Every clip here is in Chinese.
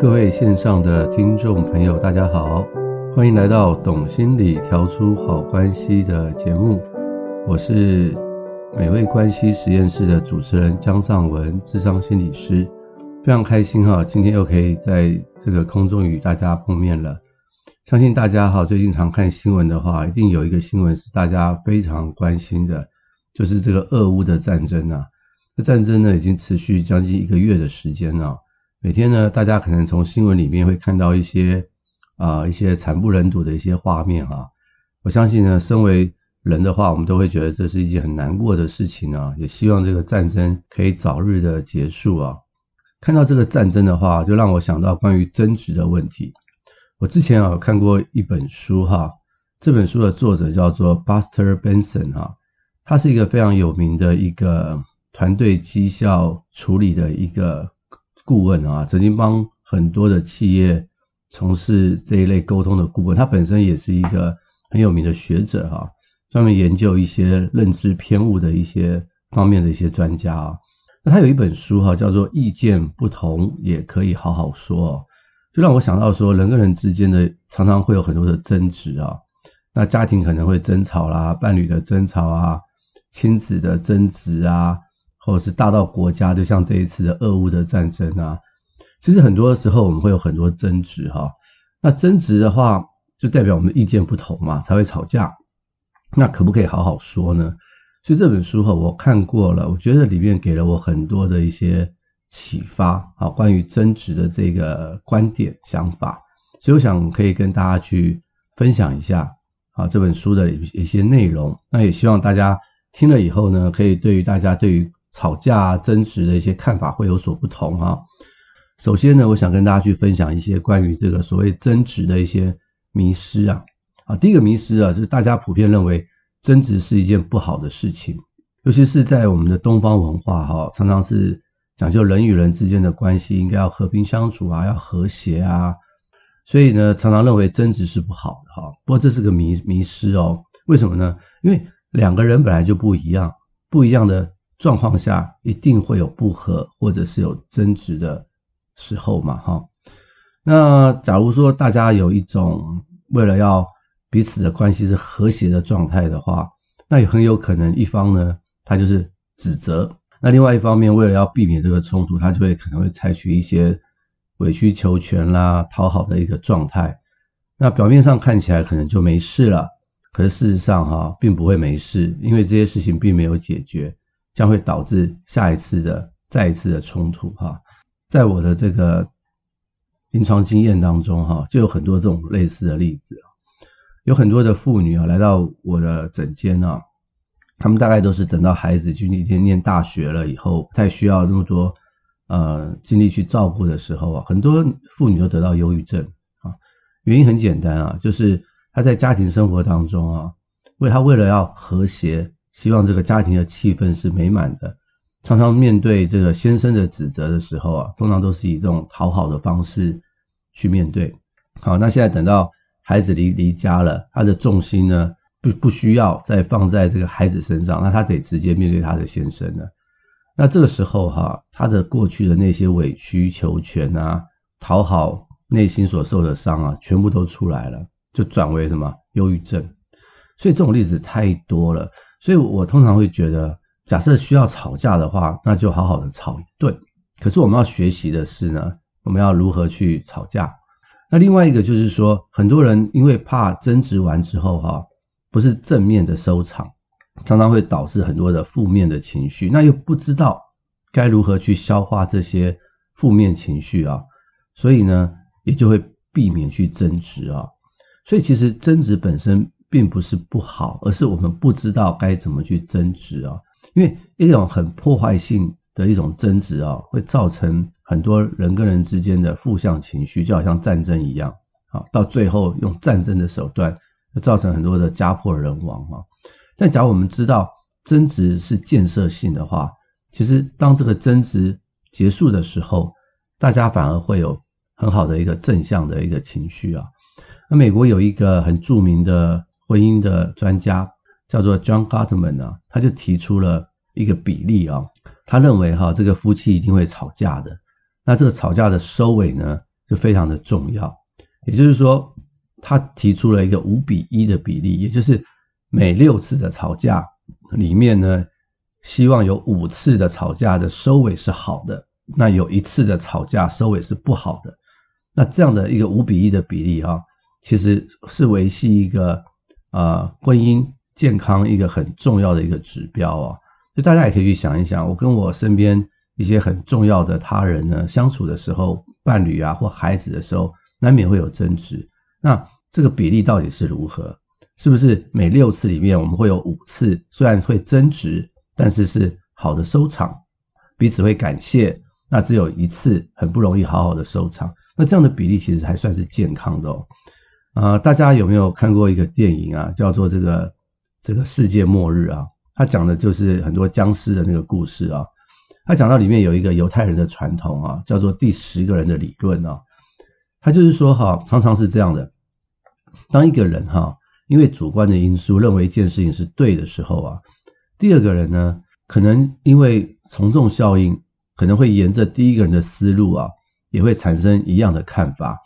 各位线上的听众朋友，大家好，欢迎来到《懂心理调出好关系》的节目。我是美味关系实验室的主持人江尚文，智商心理师，非常开心哈，今天又可以在这个空中与大家碰面了。相信大家哈，最近常看新闻的话，一定有一个新闻是大家非常关心的，就是这个俄乌的战争啊。这战争呢，已经持续将近一个月的时间了。每天呢，大家可能从新闻里面会看到一些啊、一些惨不忍睹的一些画面啊。我相信呢，身为人的话，我们都会觉得这是一件很难过的事情啊。也希望这个战争可以早日的结束啊。看到这个战争的话，就让我想到关于争执的问题。我之前啊看过一本书哈，这本书的作者叫做 Buster Benson 哈，他是一个非常有名的一个团队绩效处理的一个。顾问啊，曾经帮很多的企业从事这一类沟通的顾问，他本身也是一个很有名的学者哈，专门研究一些认知偏误的一些方面的一些专家啊。那他有一本书哈，叫做《意见不同也可以好好说》，就让我想到说，人跟人之间的常常会有很多的争执啊，那家庭可能会争吵啦，伴侣的争吵啊，亲子的争执啊。或者是大到国家，就像这一次的俄乌的战争啊，其实很多时候我们会有很多争执哈。那争执的话，就代表我们意见不同嘛，才会吵架。那可不可以好好说呢？所以这本书哈，我看过了，我觉得里面给了我很多的一些启发啊，关于争执的这个观点想法。所以我想可以跟大家去分享一下啊，这本书的一些内容。那也希望大家听了以后呢，可以对于大家对于吵架争执的一些看法会有所不同哈。首先呢，我想跟大家去分享一些关于这个所谓争执的一些迷思啊。啊，第一个迷思啊，就是大家普遍认为争执是一件不好的事情，尤其是在我们的东方文化哈，常常是讲究人与人之间的关系应该要和平相处啊，要和谐啊，所以呢，常常认为争执是不好的哈。不过这是个迷迷失哦，为什么呢？因为两个人本来就不一样，不一样的。状况下一定会有不和或者是有争执的时候嘛，哈。那假如说大家有一种为了要彼此的关系是和谐的状态的话，那也很有可能一方呢，他就是指责；那另外一方面为了要避免这个冲突，他就会可能会采取一些委曲求全啦、讨好的一个状态。那表面上看起来可能就没事了，可是事实上哈，并不会没事，因为这些事情并没有解决。将会导致下一次的再一次的冲突哈，在我的这个临床经验当中哈，就有很多这种类似的例子，有很多的妇女啊来到我的诊间啊，他们大概都是等到孩子去那天念大学了以后，不太需要那么多呃精力去照顾的时候啊，很多妇女都得到忧郁症啊，原因很简单啊，就是她在家庭生活当中啊，为她为了要和谐。希望这个家庭的气氛是美满的，常常面对这个先生的指责的时候啊，通常都是以这种讨好的方式去面对。好，那现在等到孩子离离家了，他的重心呢，不不需要再放在这个孩子身上，那他得直接面对他的先生了。那这个时候哈，他的过去的那些委曲求全啊，讨好内心所受的伤啊，全部都出来了，就转为什么忧郁症。所以这种例子太多了。所以我通常会觉得，假设需要吵架的话，那就好好的吵一顿。可是我们要学习的是呢，我们要如何去吵架。那另外一个就是说，很多人因为怕争执完之后哈，不是正面的收场，常常会导致很多的负面的情绪，那又不知道该如何去消化这些负面情绪啊，所以呢，也就会避免去争执啊。所以其实争执本身。并不是不好，而是我们不知道该怎么去争执啊。因为一种很破坏性的一种争执啊，会造成很多人跟人之间的负向情绪，就好像战争一样啊。到最后用战争的手段，造成很多的家破人亡啊。但假如我们知道争执是建设性的话，其实当这个争执结束的时候，大家反而会有很好的一个正向的一个情绪啊。那美国有一个很著名的。婚姻的专家叫做 John Gottman 啊，他就提出了一个比例啊，他认为哈，这个夫妻一定会吵架的。那这个吵架的收尾呢，就非常的重要。也就是说，他提出了一个五比一的比例，也就是每六次的吵架里面呢，希望有五次的吵架的收尾是好的，那有一次的吵架收尾是不好的。那这样的一个五比一的比例啊，其实是维系一个、呃、婚姻健康一个很重要的一个指标啊。就大家也可以去想一想，我跟我身边一些很重要的他人呢相处的时候，伴侣啊或孩子的时候。难免会有争执，那这个比例到底是如何？是不是每六次里面我们会有五次虽然会争执，但是是好的收场，彼此会感谢。那只有一次很不容易好好的收场，那这样的比例其实还算是健康的哦。啊、大家有没有看过一个电影啊？叫做这个这个世界末日啊？它讲的就是很多僵尸的那个故事啊。它讲到里面有一个犹太人的传统啊，叫做第十个人的理论啊。他就是说，哈，常常是这样的。当一个人哈，因为主观的因素认为一件事情是对的时候啊，第二个人呢，可能因为从众效应，可能会沿着第一个人的思路啊，也会产生一样的看法。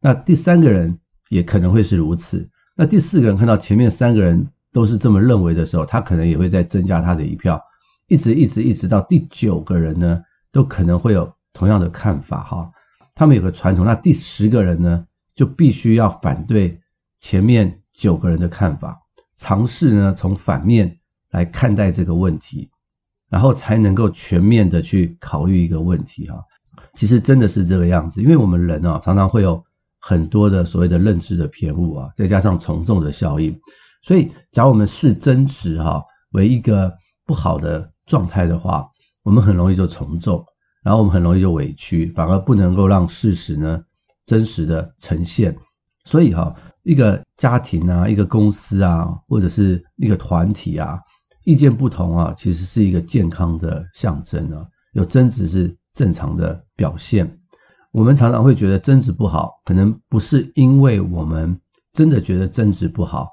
那第三个人也可能会是如此。那第四个人看到前面三个人都是这么认为的时候，他可能也会再增加他的一票，一直一直一直到第九个人呢，都可能会有同样的看法哈。他们有个传统，那第十个人呢，就必须要反对前面九个人的看法，尝试呢从反面来看待这个问题，然后才能够全面的去考虑一个问题哈。其实真的是这个样子，因为我们人啊常常会有很多的所谓的认知的偏误啊，再加上从众的效应，所以假如我们视争执哈为一个不好的状态的话，我们很容易就从众。然后我们很容易就委屈，反而不能够让事实呢真实的呈现。所以哈，一个家庭啊，一个公司啊，或者是一个团体啊，意见不同啊，其实是一个健康的象征啊。有争执是正常的表现。我们常常会觉得争执不好，可能不是因为我们真的觉得争执不好，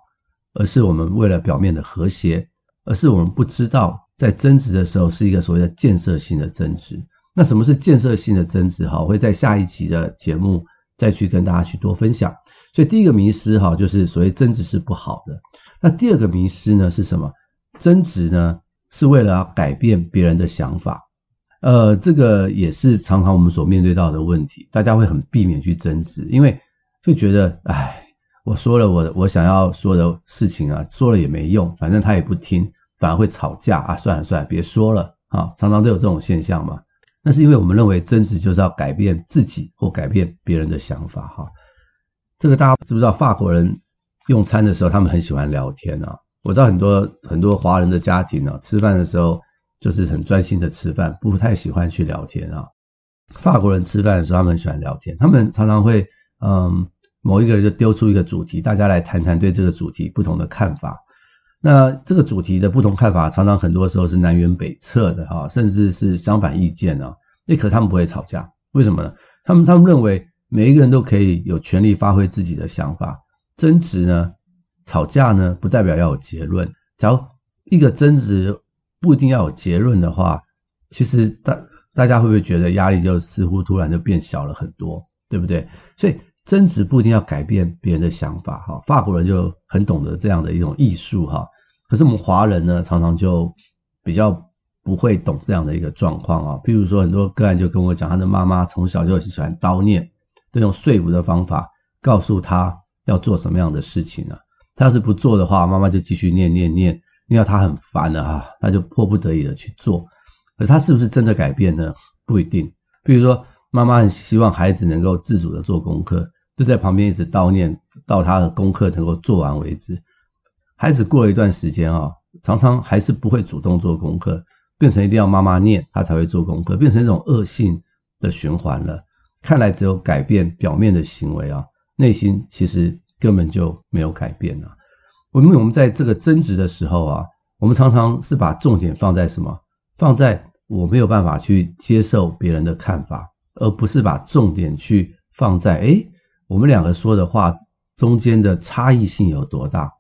而是我们为了表面的和谐，而是我们不知道在争执的时候是一个所谓的建设性的争执。那什么是建设性的争执？哈，我会在下一集的节目再去跟大家去多分享。所以第一个迷失哈，就是所谓争执是不好的。那第二个迷失呢是什么？争执呢是为了要改变别人的想法。呃，这个也是常常我们所面对到的问题。大家会很避免去争执，因为就觉得，哎，我说了我我想要说的事情啊，说了也没用，反正他也不听，反而会吵架啊。算了算了，别说了啊。常常都有这种现象嘛。那是因为我们认为争执就是要改变自己或改变别人的想法哈。这个大家知不知道？法国人用餐的时候，他们很喜欢聊天啊。我知道很多很多华人的家庭啊，吃饭的时候就是很专心的吃饭，不太喜欢去聊天啊。法国人吃饭的时候，他们喜欢聊天，他们常常会嗯，某一个人就丢出一个主题，大家来谈谈对这个主题不同的看法。那这个主题的不同看法，常常很多时候是南辕北辙的哈，甚至是相反意见啊。那可是他们不会吵架，为什么呢？他们他们认为每一个人都可以有权利发挥自己的想法。争执呢，吵架呢，不代表要有结论。假如一个争执不一定要有结论的话，其实大大家会不会觉得压力就似乎突然就变小了很多，对不对？所以争执不一定要改变别人的想法哈。法国人就很懂得这样的一种艺术哈。可是我们华人呢，常常就比较不会懂这样的一个状况啊。譬如说，很多个案就跟我讲，他的妈妈从小就喜欢叨念，都用说服的方法告诉他要做什么样的事情啊。他要是不做的话，妈妈就继续念念念，念到他很烦了啊，他就迫不得已的去做。可是他是不是真的改变呢？不一定。比如说，妈妈很希望孩子能够自主的做功课，就在旁边一直叨念，到他的功课能够做完为止。孩子过了一段时间啊，常常还是不会主动做功课，变成一定要妈妈念他才会做功课，变成一种恶性的循环了。看来只有改变表面的行为啊，内心其实根本就没有改变啊。因为我们在这个争执的时候啊，我们常常是把重点放在什么？放在我没有办法去接受别人的看法，而不是把重点去放在诶，我们两个说的话中间的差异性有多大？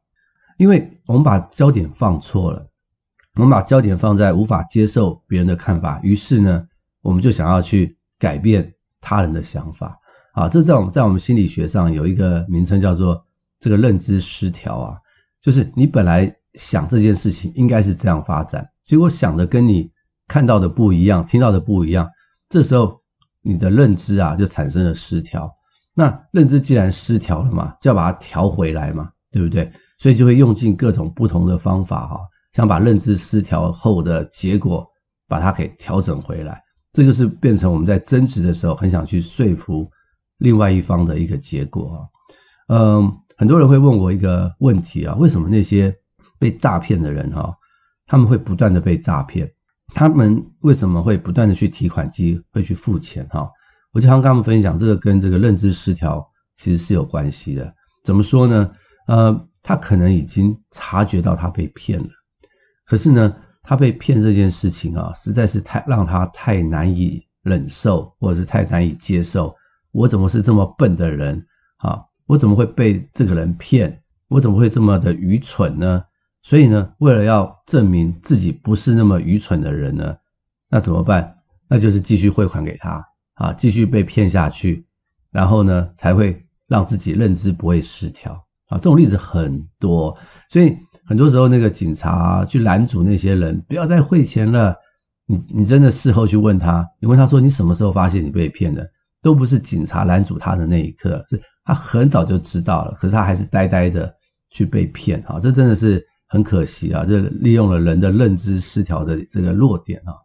因为我们把焦点放错了，我们把焦点放在无法接受别人的看法，于是呢，我们就想要去改变他人的想法啊，这在我们在我们心理学上有一个名称叫做这个认知失调啊，就是你本来想这件事情应该是这样发展，结果想的跟你看到的不一样，听到的不一样，这时候你的认知啊就产生了失调。那认知既然失调了嘛，就要把它调回来嘛，对不对？所以就会用尽各种不同的方法哈，想把认知失调后的结果把它给调整回来。这就是变成我们在争执的时候很想去说服另外一方的一个结果啊。嗯，很多人会问我一个问题啊，为什么那些被诈骗的人哈，他们会不断的被诈骗？他们为什么会不断的去提款机会去付钱哈？我就常跟他们分享，这个跟这个认知失调其实是有关系的。怎么说呢？呃，他可能已经察觉到他被骗了，可是呢，他被骗这件事情啊，实在是太让他太难以忍受，或者是太难以接受。我怎么是这么笨的人啊？我怎么会被这个人骗？我怎么会这么的愚蠢呢？所以呢，为了要证明自己不是那么愚蠢的人呢，那怎么办？那就是继续汇款给他啊，继续被骗下去，然后呢，才会让自己认知不会失调啊。这种例子很多，所以。很多时候，那个警察去拦阻那些人，不要再汇钱了。你你真的事后去问他，你问他说，你什么时候发现你被骗的？都不是警察拦阻他的那一刻，是他很早就知道了，可是他还是呆呆的去被骗。啊，这真的是很可惜啊！这利用了人的认知失调的这个弱点啊，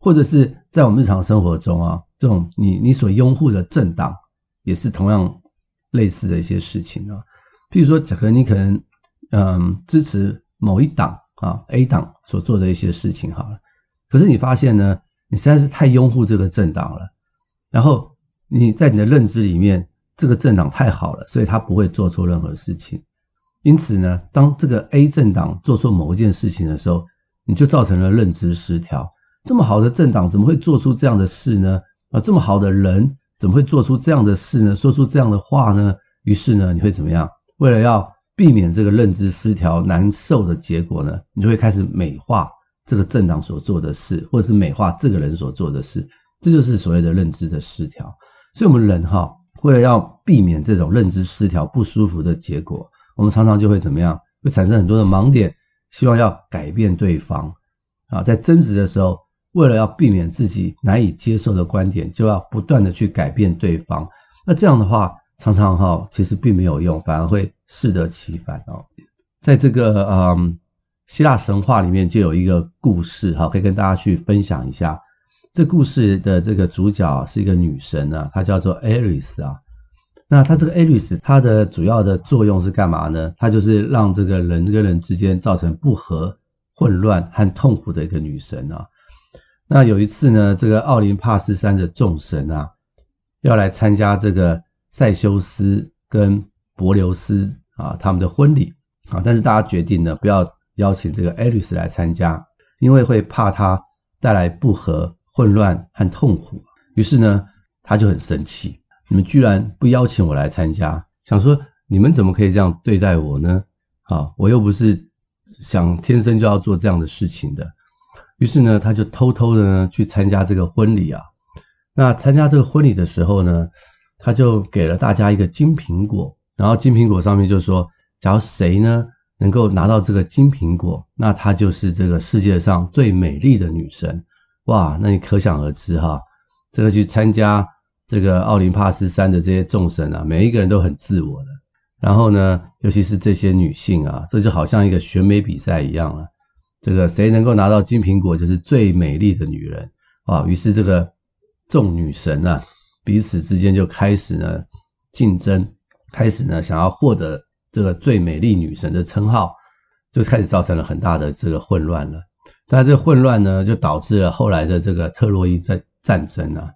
或者是在我们日常生活中啊，这种你你所拥护的政党，也是同样类似的一些事情啊。譬如说，可能你可能。嗯，支持某一党啊，A 党所做的一些事情好了。可是你发现呢，你实在是太拥护这个政党了。然后你在你的认知里面，这个政党太好了，所以他不会做错任何事情。因此呢，当这个 A 政党做错某一件事情的时候，你就造成了认知失调。这么好的政党怎么会做出这样的事呢？啊，这么好的人怎么会做出这样的事呢？说出这样的话呢？于是呢，你会怎么样？为了要避免这个认知失调难受的结果呢，你就会开始美化这个政党所做的事，或者是美化这个人所做的事，这就是所谓的认知的失调。所以，我们人哈，为了要避免这种认知失调不舒服的结果，我们常常就会怎么样？会产生很多的盲点，希望要改变对方啊，在争执的时候，为了要避免自己难以接受的观点，就要不断的去改变对方。那这样的话，常常哈，其实并没有用，反而会适得其反哦。在这个嗯希腊神话里面，就有一个故事哈，可以跟大家去分享一下。这故事的这个主角是一个女神啊，她叫做 Ares 啊。那她这个 Ares，她的主要的作用是干嘛呢？她就是让这个人跟人之间造成不和、混乱和痛苦的一个女神啊。那有一次呢，这个奥林帕斯山的众神啊，要来参加这个。塞修斯跟柏琉斯啊，他们的婚礼啊，但是大家决定呢，不要邀请这个 Ares 来参加，因为会怕他带来不和、混乱和痛苦。于是呢，他就很生气，你们居然不邀请我来参加，想说你们怎么可以这样对待我呢？啊，我又不是想天生就要做这样的事情的。于是呢，他就偷偷的呢去参加这个婚礼啊。那参加这个婚礼的时候呢，他就给了大家一个金苹果，然后金苹果上面就说，假如谁呢能够拿到这个金苹果，那她就是这个世界上最美丽的女神。哇，那你可想而知哈，这个去参加这个奥林帕斯山的这些众神啊，每一个人都很自我的。然后呢，尤其是这些女性啊，这就好像一个选美比赛一样了。这个谁能够拿到金苹果，就是最美丽的女人啊。于是这个众女神啊。彼此之间就开始呢竞争，开始呢想要获得这个最美丽女神的称号，就开始造成了很大的这个混乱了。但这混乱呢，就导致了后来的这个特洛伊战战争啊。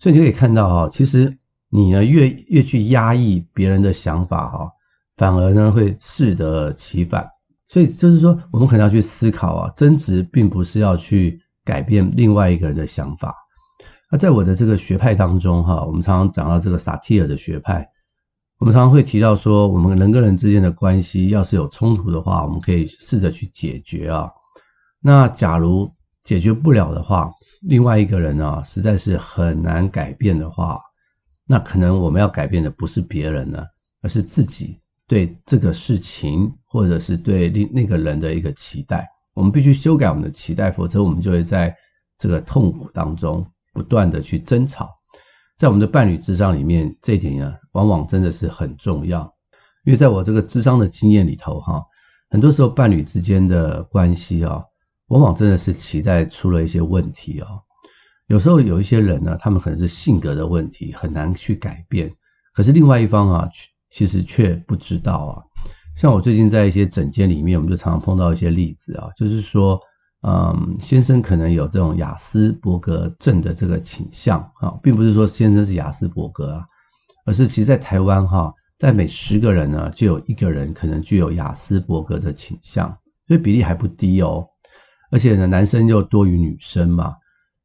所以你可以看到哈，其实你呢越越去压抑别人的想法哈，反而呢会适得其反。所以就是说，我们可能要去思考啊，争执并不是要去改变另外一个人的想法。那在我的这个学派当中，哈，我们常常讲到这个萨提尔的学派，我们常常会提到说，我们人跟人之间的关系要是有冲突的话，我们可以试着去解决啊。那假如解决不了的话，另外一个人啊，实在是很难改变的话，那可能我们要改变的不是别人呢，而是自己对这个事情或者是对另那个人的一个期待。我们必须修改我们的期待，否则我们就会在这个痛苦当中不断的去争吵。在我们的伴侣咨商里面，这一点呢，往往真的是很重要。因为在我这个智商的经验里头，哈，很多时候伴侣之间的关系啊，往往真的是期待出了一些问题哦。有时候有一些人呢，他们可能是性格的问题，很难去改变。可是另外一方啊，其实却不知道啊。像我最近在一些诊间里面，我们就常常碰到一些例子啊，就是说，嗯，先生可能有这种雅斯伯格症的这个倾向啊，并不是说先生是雅斯伯格啊，而是其实在台湾哈，在每十个人呢，就有一个人可能具有雅斯伯格的倾向，所以比例还不低哦。而且呢，男生又多于女生嘛。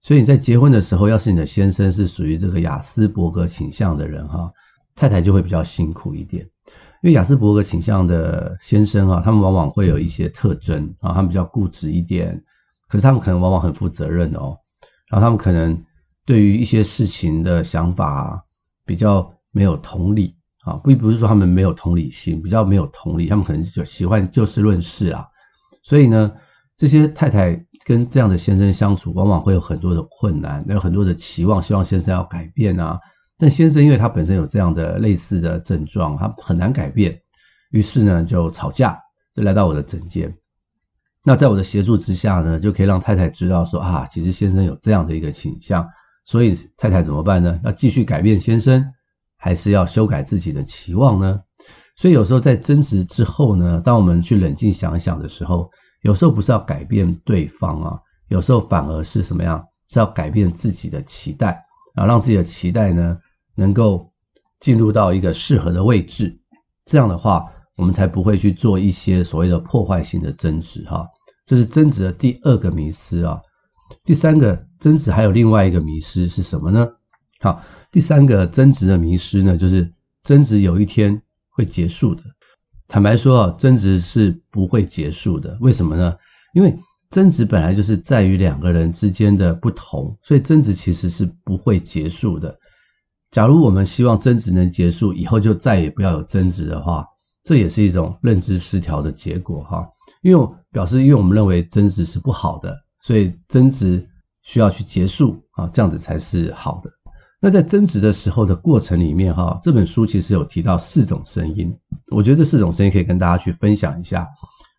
所以你在结婚的时候，要是你的先生是属于这个亚斯伯格倾向的人哈，太太就会比较辛苦一点。因为亚斯伯格倾向的先生啊，他们往往会有一些特征啊，他们比较固执一点，可是他们可能往往很负责任哦。然后他们可能对于一些事情的想法比较没有同理啊，并不是说他们没有同理心，比较没有同理，他们可能就喜欢就事论事啊。所以呢，这些太太。跟这样的先生相处，往往会有很多的困难，有很多的期望，希望先生要改变啊。但先生因为他本身有这样的类似的症状，他很难改变，于是呢就吵架，就来到我的诊间。那在我的协助之下呢，就可以让太太知道说啊，其实先生有这样的一个倾向，所以太太怎么办呢？要继续改变先生，还是要修改自己的期望呢？所以有时候在争执之后呢，当我们去冷静想一想的时候，有时候不是要改变对方啊，有时候反而是什么样？是要改变自己的期待啊，让自己的期待呢能够进入到一个适合的位置。这样的话，我们才不会去做一些所谓的破坏性的争执哈。这是争执的第二个迷失啊。第三个争执还有另外一个迷失是什么呢？好，第三个争执的迷失呢，就是争执有一天会结束的。坦白说啊，争执是不会结束的。为什么呢？因为争执本来就是在于两个人之间的不同，所以争执其实是不会结束的。假如我们希望争执能结束，以后就再也不要有争执的话，这也是一种认知失调的结果哈。因为表示，因为我们认为争执是不好的，所以争执需要去结束啊，这样子才是好的。那在争执的时候的过程里面，哈，这本书其实有提到四种声音，我觉得这四种声音可以跟大家去分享一下。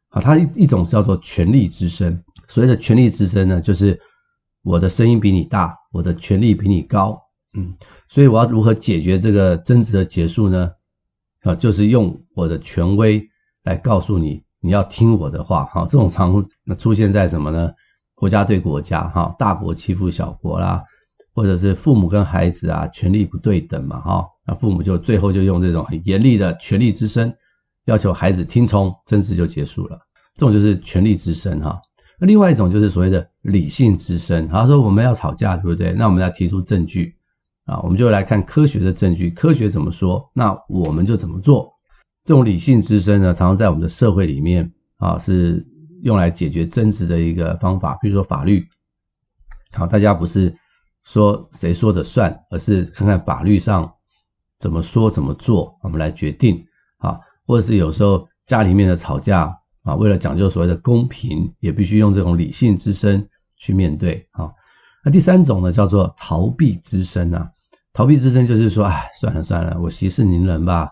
啊，它一一种叫做权力之声，所谓的权力之声呢，就是我的声音比你大，我的权力比你高，嗯，所以我要如何解决这个争执的结束呢？啊，就是用我的权威来告诉你，你要听我的话，哈，这种常出现在什么呢？国家对国家，哈，大国欺负小国啦。或者是父母跟孩子啊，权力不对等嘛，哈，那父母就最后就用这种很严厉的权力之声，要求孩子听从，争执就结束了。这种就是权力之声，哈。那另外一种就是所谓的理性之声，他说我们要吵架，对不对？那我们要提出证据啊，我们就来看科学的证据，科学怎么说，那我们就怎么做。这种理性之声呢，常常在我们的社会里面啊，是用来解决争执的一个方法，比如说法律，好，大家不是。说谁说的算，而是看看法律上怎么说怎么做，我们来决定啊。或者是有时候家里面的吵架啊，为了讲究所谓的公平，也必须用这种理性之声去面对啊。那第三种呢，叫做逃避之声啊。逃避之声就是说，哎，算了算了，我息事宁人吧，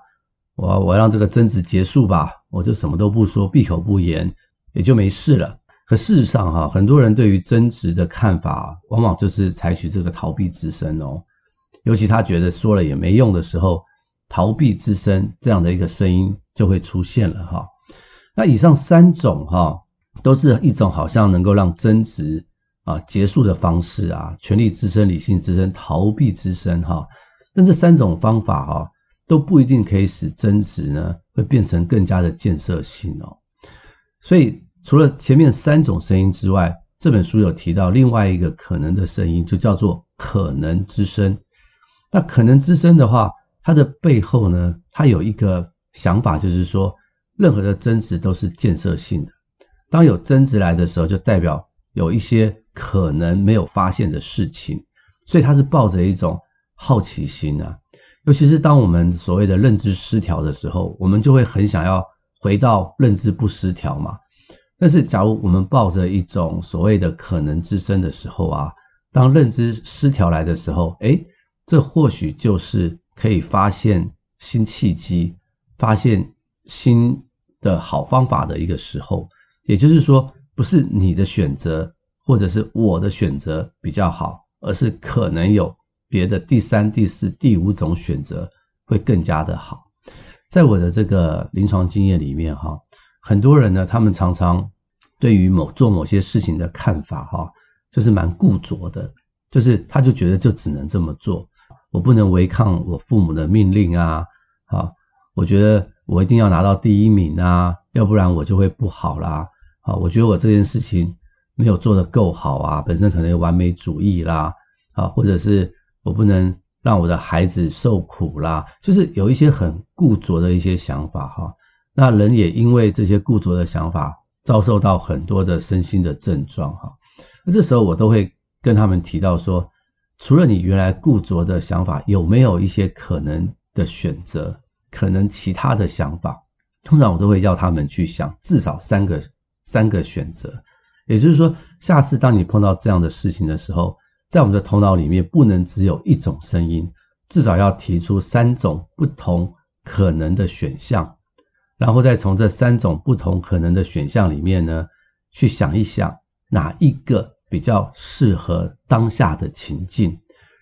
我我让这个争执结束吧，我就什么都不说，闭口不言，也就没事了。可事实上，哈，很多人对于争执的看法，往往就是采取这个逃避之声哦。尤其他觉得说了也没用的时候，逃避之声这样的一个声音就会出现了哈。那以上三种哈，都是一种好像能够让争执啊结束的方式啊，权力之声、理性之声、逃避之声哈。但这三种方法哈，都不一定可以使争执呢会变成更加的建设性哦。所以。除了前面三种声音之外，这本书有提到另外一个可能的声音，就叫做可能之声。那可能之声的话，它的背后呢，它有一个想法，就是说，任何的争执都是建设性的。当有争执来的时候，就代表有一些可能没有发现的事情，所以他是抱着一种好奇心啊。尤其是当我们所谓的认知失调的时候，我们就会很想要回到认知不失调嘛。但是，假如我们抱着一种所谓的可能之身的时候啊，当认知失调来的时候，诶，这或许就是可以发现新契机、发现新的好方法的一个时候。也就是说，不是你的选择或者是我的选择比较好，而是可能有。别的第三、第四、第五种选择会更加的好。在我的这个临床经验里面，哈，很多人呢，他们常常对于某做某些事情的看法，哈，就是蛮固着的，就是他就觉得就只能这么做，我不能违抗我父母的命令啊，啊，我觉得我一定要拿到第一名啊，要不然我就会不好啦，啊，我觉得我这件事情没有做得够好啊，本身可能有完美主义啦，啊，或者是。我不能让我的孩子受苦啦，就是有一些很固着的一些想法哈。那人也因为这些固着的想法，遭受到很多的身心的症状哈。那这时候我都会跟他们提到说，除了你原来固着的想法，有没有一些可能的选择，可能其他的想法？通常我都会要他们去想至少三个三个选择。也就是说，下次当你碰到这样的事情的时候，在我们的头脑里面，不能只有一种声音，至少要提出三种不同可能的选项，然后再从这三种不同可能的选项里面呢，去想一想哪一个比较适合当下的情境。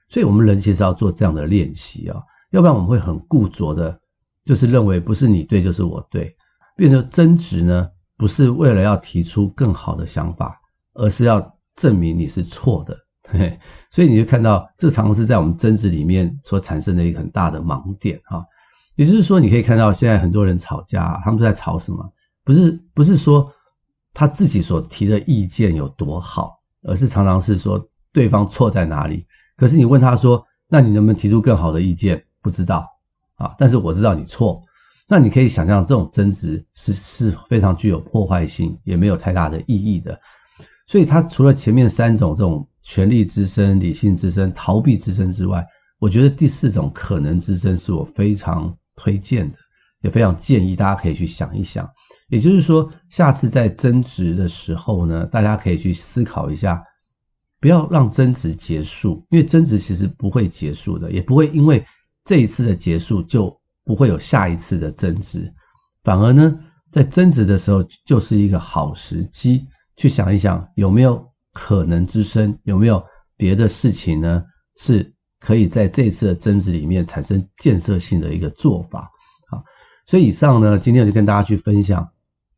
所以，我们人其实要做这样的练习啊，要不然我们会很固着的，就是认为不是你对就是我对，变成争执呢，不是为了要提出更好的想法，而是要证明你是错的。对，所以你就看到，这常常是在我们争执里面所产生的一个很大的盲点啊。也就是说，你可以看到现在很多人吵架，他们都在吵什么？不是不是说他自己所提的意见有多好，而是常常是说对方错在哪里。可是你问他说，那你能不能提出更好的意见？不知道啊，但是我知道你错。那你可以想象，这种争执是是非常具有破坏性，也没有太大的意义的。所以，他除了前面三种这种。权力之声、理性之声、逃避之声之外，我觉得第四种可能之声是我非常推荐的，也非常建议大家可以去想一想。也就是说，下次在争执的时候呢，大家可以去思考一下，不要让争执结束，因为争执其实不会结束的，也不会因为这一次的结束就不会有下一次的争执，反而呢，在争执的时候就是一个好时机，去想一想有没有。可能之声，有没有别的事情呢？是可以在这次的争执里面产生建设性的一个做法。啊，所以以上呢，今天我就跟大家去分享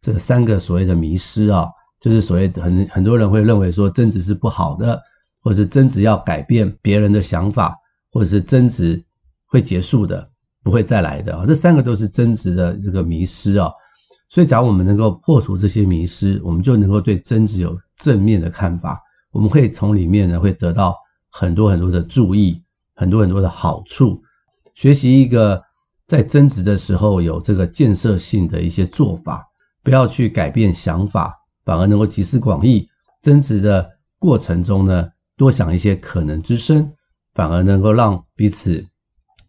这三个所谓的迷失啊，就是所谓很很多人会认为说争执是不好的，或者是争执要改变别人的想法，或者是争执会结束的，不会再来的啊。这三个都是争执的这个迷失啊。所以，假如我们能够破除这些迷失，我们就能够对争执有正面的看法。我们会从里面呢，会得到很多很多的注意，很多很多的好处。学习一个在争执的时候有这个建设性的一些做法，不要去改变想法，反而能够集思广益。争执的过程中呢，多想一些可能之声，反而能够让彼此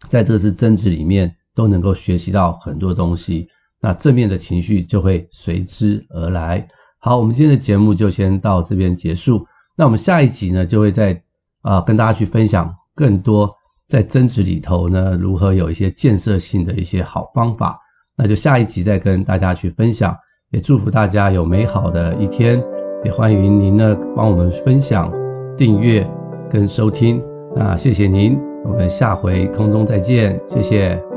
在这次争执里面都能够学习到很多东西。那正面的情绪就会随之而来。好，我们今天的节目就先到这边结束。那我们下一集呢，就会再啊跟大家去分享更多在争执里头呢，如何有一些建设性的一些好方法。那就下一集再跟大家去分享。也祝福大家有美好的一天，也欢迎您呢帮我们分享、订阅跟收听。啊谢谢您，我们下回空中再见，谢谢。